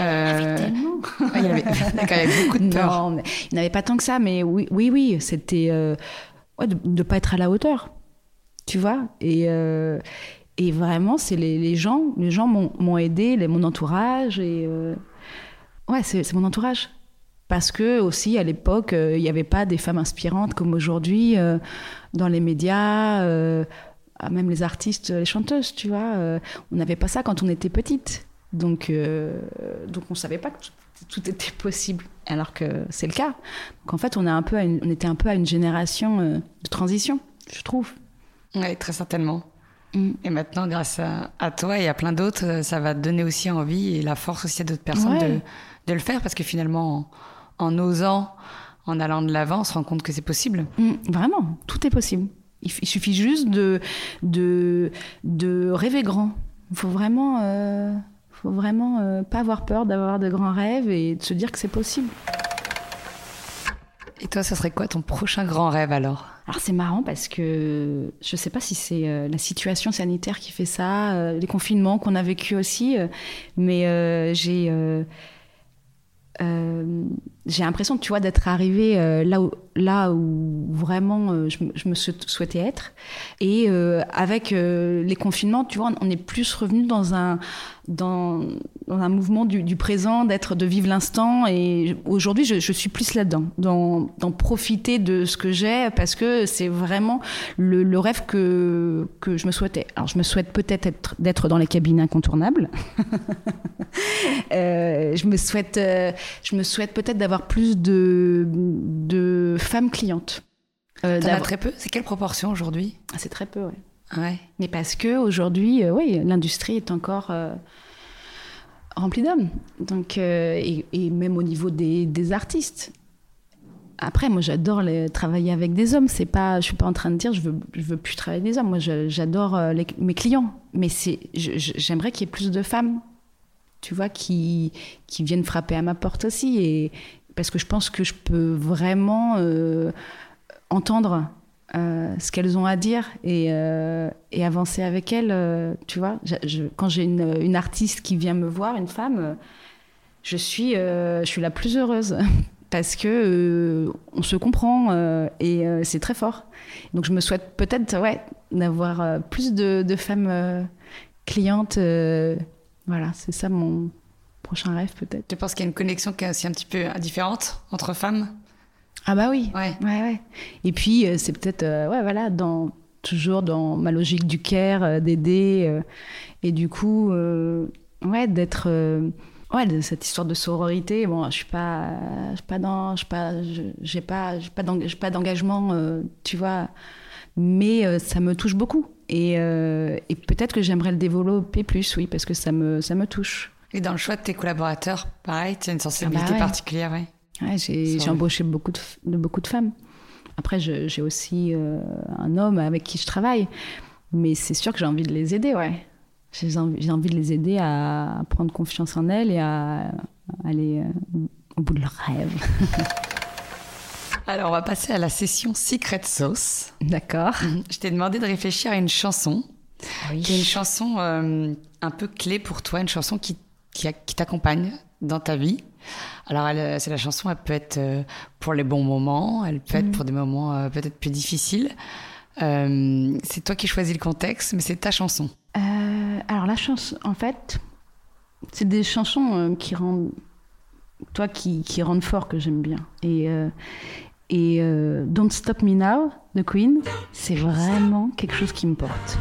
Euh... Ah, il, y avait, il y avait beaucoup de peur. Non, il n'y avait pas tant que ça, mais oui, oui, oui c'était euh, ouais, de ne pas être à la hauteur, tu vois? Et, euh, et vraiment, c'est les, les, gens, les gens m'ont aidé, les, mon entourage. Et, euh, ouais, c'est mon entourage parce que aussi à l'époque il euh, n'y avait pas des femmes inspirantes comme aujourd'hui euh, dans les médias euh, même les artistes les chanteuses tu vois on n'avait pas ça quand on était petite donc donc on savait pas que tout, tout était possible alors que c'est le cas donc en fait on, a un peu une, on était un peu à une génération de transition je trouve. Oui, très certainement. Mm. Et maintenant, grâce à, toi et à plein d'autres, ça va te donner aussi envie et la force aussi à d'autres personnes de, de, le faire parce que finalement, en, osant, en allant de l'avant, on se rend compte que c'est possible. Mm, vraiment, tout est possible. Il, suffit juste de, de, de rêver grand. Il faut vraiment, euh, faut vraiment euh, pas avoir peur d'avoir de grands rêves et de se dire que c'est possible. Et toi, ce serait quoi ton prochain grand rêve alors? Alors c'est marrant parce que je sais pas si c'est euh, la situation sanitaire qui fait ça, les confinements qu'on a vécu aussi, mais euh, j'ai euh, j'ai l'impression, tu vois, d'être arrivée euh, là, où, là où vraiment euh, je, me souhaitais être. Et euh, avec les confinements, tu vois, on est plus revenu dans un, dans, un mouvement du, présent, d'être, de vivre l'instant. Et aujourd'hui, je, suis plus là-dedans, dans, dans profiter de ce que j'ai, parce que c'est vraiment le, le, rêve que, que je me souhaitais. Alors, je me souhaite peut-être être, d'être dans les cabines incontournables. je me souhaite, je me souhaite peut-être d'avoir plus de, de femmes clientes. Euh, T'en as très peu? C'est quelle proportion aujourd'hui? Ah, C'est très peu, oui. Ouais. Mais parce que aujourd'hui, euh, oui, l'industrie est encore euh, remplie d'hommes. Donc, euh, et, et, même au niveau des, des artistes. Après, moi, j'adore travailler avec des hommes. C'est pas, je suis pas en train de dire, je veux, je veux plus travailler avec des hommes. Moi, j'adore mes clients. Mais c'est, j'aimerais qu'il y ait plus de femmes tu vois, qui, qui viennent frapper à ma porte aussi. Et, parce que je pense que je peux vraiment euh, entendre euh, ce qu'elles ont à dire et, euh, avancer avec elles. Tu vois, quand j'ai une, artiste qui vient me voir, une femme, je suis, je suis la plus heureuse parce que on se comprend et c'est très fort. Donc je me souhaite peut-être, ouais, d'avoir plus de femmes clientes. voilà, c'est ça mon prochain rêve peut-être. Tu penses qu'il y a une connexion qui est aussi un petit peu différente entre femmes? Ah bah oui. Ouais. Ouais, ouais. Et puis euh, c'est peut-être euh, ouais voilà dans toujours dans ma logique du care, euh, d'aider et du coup ouais d'être ouais de cette histoire de sororité. Bon, je suis pas je suis pas dans je suis pas j'ai pas j'ai pas d'engagement tu vois mais ça me touche beaucoup et, et peut-être que j'aimerais le développer plus oui parce que ça me ça me touche. Et dans le choix de tes collaborateurs, pareil, tu as une sensibilité ah bah ouais. particulière, oui. Ouais, j'ai embauché beaucoup de, de, beaucoup de femmes. Après, j'ai aussi euh, un homme avec qui je travaille. Mais c'est sûr que j'ai envie de les aider, ouais. J'ai envie, envie, de les aider à prendre confiance en elles et à, à aller euh, au bout de leurs rêves. Alors, on va passer à la session Secret Sauce. D'accord. Je t'ai demandé de réfléchir à une chanson. Oui. Qui est une chanson euh, un peu clé pour toi, une chanson qui qui, qui t'accompagne dans ta vie. Alors, c'est la chanson, elle peut être euh, pour les bons moments, elle peut être mmh. pour des moments euh, peut-être plus difficiles. Euh, c'est toi qui choisis le contexte, mais c'est ta chanson. Euh, alors, la chanson, en fait, c'est des chansons euh, qui rendent. Toi, qui, qui rendent fort, que j'aime bien. Et, euh, et Don't Stop Me Now de Queen, c'est vraiment quelque chose qui me porte.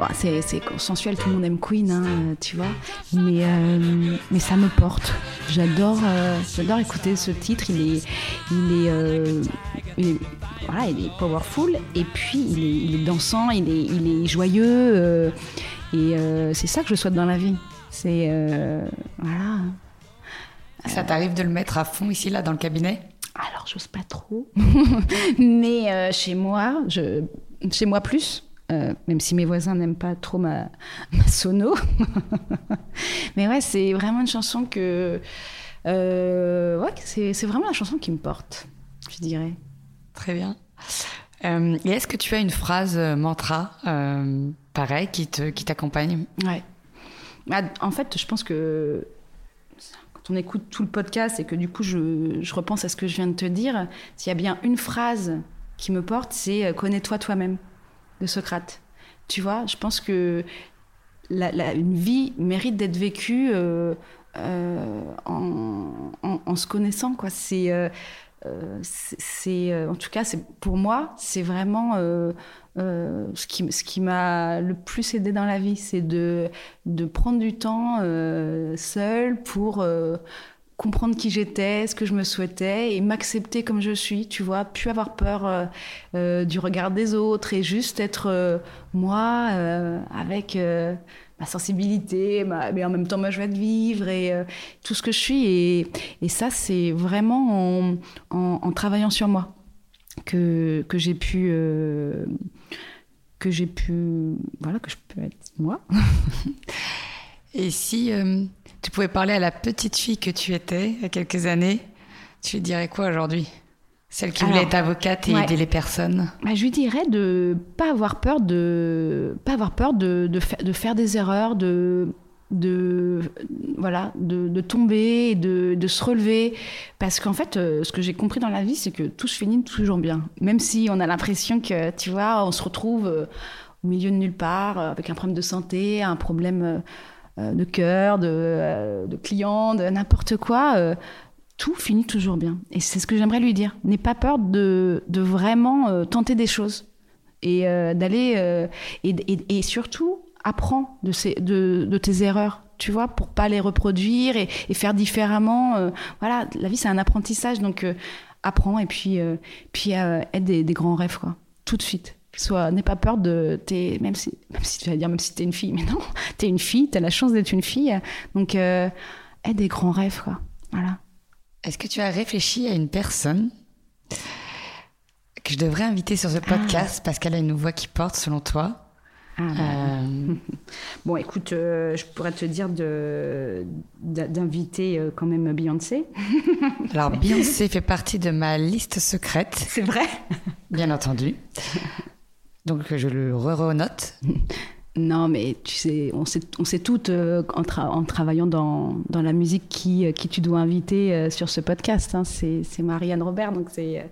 Bon, c'est consensuel, tout le monde aime Queen, hein, tu vois. Mais, euh, mais ça me porte. J'adore euh, j'adore écouter ce titre. Il est, il est, euh, il est, voilà, il est powerful. Et puis, il est, il est dansant, il est, il est joyeux. Et c'est ça que je souhaite dans la vie. C'est. voilà. Ça t'arrive de le mettre à fond ici, là, dans le cabinet? Alors, j'ose pas trop. mais chez moi, je, chez moi plus. Euh, même si mes voisins n'aiment pas trop ma, ma sono. Mais ouais, c'est vraiment une chanson que. Euh, ouais, c'est vraiment la chanson qui me porte, je dirais. Très bien. Euh, et est-ce que tu as une phrase mantra, pareil, qui t'accompagne qui Ouais. Bah, en fait, je pense que quand on écoute tout le podcast et que du coup je, je repense à ce que je viens de te dire, s'il y a bien une phrase qui me porte, c'est connais-toi toi-même de Socrate. Tu vois, je pense que la, une vie mérite d'être vécue euh, euh, en, en, en, se connaissant. Quoi. C'est, euh, c'est, en tout cas, c'est, pour moi, c'est vraiment ce qui, ce qui m'a le plus aidé dans la vie, c'est de, de prendre du temps seul pour comprendre qui j'étais, ce que je me souhaitais et m'accepter comme je suis, tu vois, plus avoir peur euh, euh, du regard des autres et juste être euh, moi avec ma sensibilité, mais en même temps ma joie de vivre et tout ce que je suis. Et, ça, c'est vraiment en, en, travaillant sur moi que, que j'ai pu que j'ai pu voilà que je peux être moi. et si tu pouvais parler à la petite fille que tu étais il y a quelques années, tu lui dirais quoi aujourd'hui? Celle qui voulait être avocate et aider les personnes. Bah, Je lui dirais de pas avoir peur de pas avoir peur de, de, de faire des erreurs, de de voilà de, tomber de, de, se relever. Parce qu'en fait euh, ce que j'ai compris dans la vie c'est que tout se finit toujours bien. Même si on a l'impression que tu vois on se retrouve euh, au milieu de nulle part euh, avec un problème de santé un problème de cœur, de, euh, de de n'importe quoi, euh, tout finit toujours bien. Et c'est ce que j'aimerais lui dire. N'aie pas peur de, de vraiment tenter des choses et d'aller et, et, surtout apprends de, ces, de, de, tes erreurs tu vois pour pas les reproduire et, et faire différemment voilà la vie c'est un apprentissage donc apprends et puis puis aide des, des, grands rêves quoi tout de suite Soit, n'aie pas peur de, même si, même si tu vas dire, même si t'es une fille, mais non, t'es une fille, t'as la chance d'être une fille, donc euh, aie des grands rêves, quoi. Voilà. Est-ce que tu as réfléchi à une personne que je devrais inviter sur ce ah. podcast parce qu'elle a une voix qui porte, selon toi? Ah. euh, Bon, écoute, euh, je pourrais te dire de, d'inviter quand même Beyoncé. Alors, Beyoncé fait partie de ma liste secrète. C'est vrai? Bien entendu. Donc je le re-note. Non, mais tu sais, on sait, on sait toutes euh, en, travaillant dans, dans, la musique qui, euh, qui tu dois inviter euh, sur ce podcast. Hein. C'est Marianne Robert, donc c'est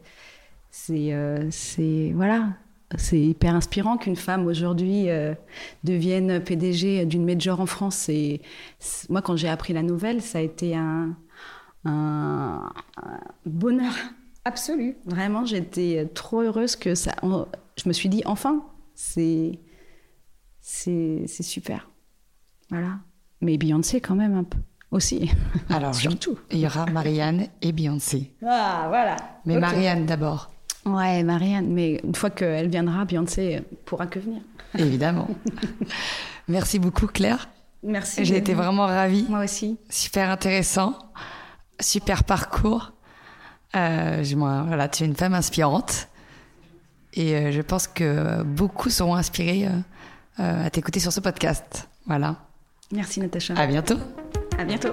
c'est voilà, c'est hyper inspirant qu'une femme aujourd'hui devienne PDG d'une major en France. Et moi, quand j'ai appris la nouvelle, ça a été un bonheur absolu. Vraiment, j'étais trop heureuse que ça je me suis dit, enfin, c'est, c'est, super. Voilà. Mais Beyoncé, quand même, un peu aussi. Alors, surtout. Il y aura Marianne et Beyoncé. Ah, voilà. Mais Marianne d'abord. Ouais, Marianne. Mais une fois qu'elle viendra, Beyoncé pourra que venir. Évidemment. Merci beaucoup, Claire. Merci. J'ai été vraiment ravie. Moi aussi. Super intéressant. Super parcours. Euh, voilà, tu es une femme inspirante. Et euh, je pense que beaucoup seront inspirés euh, euh, à t'écouter sur ce podcast. Voilà. Merci Natacha. À bientôt. À bientôt.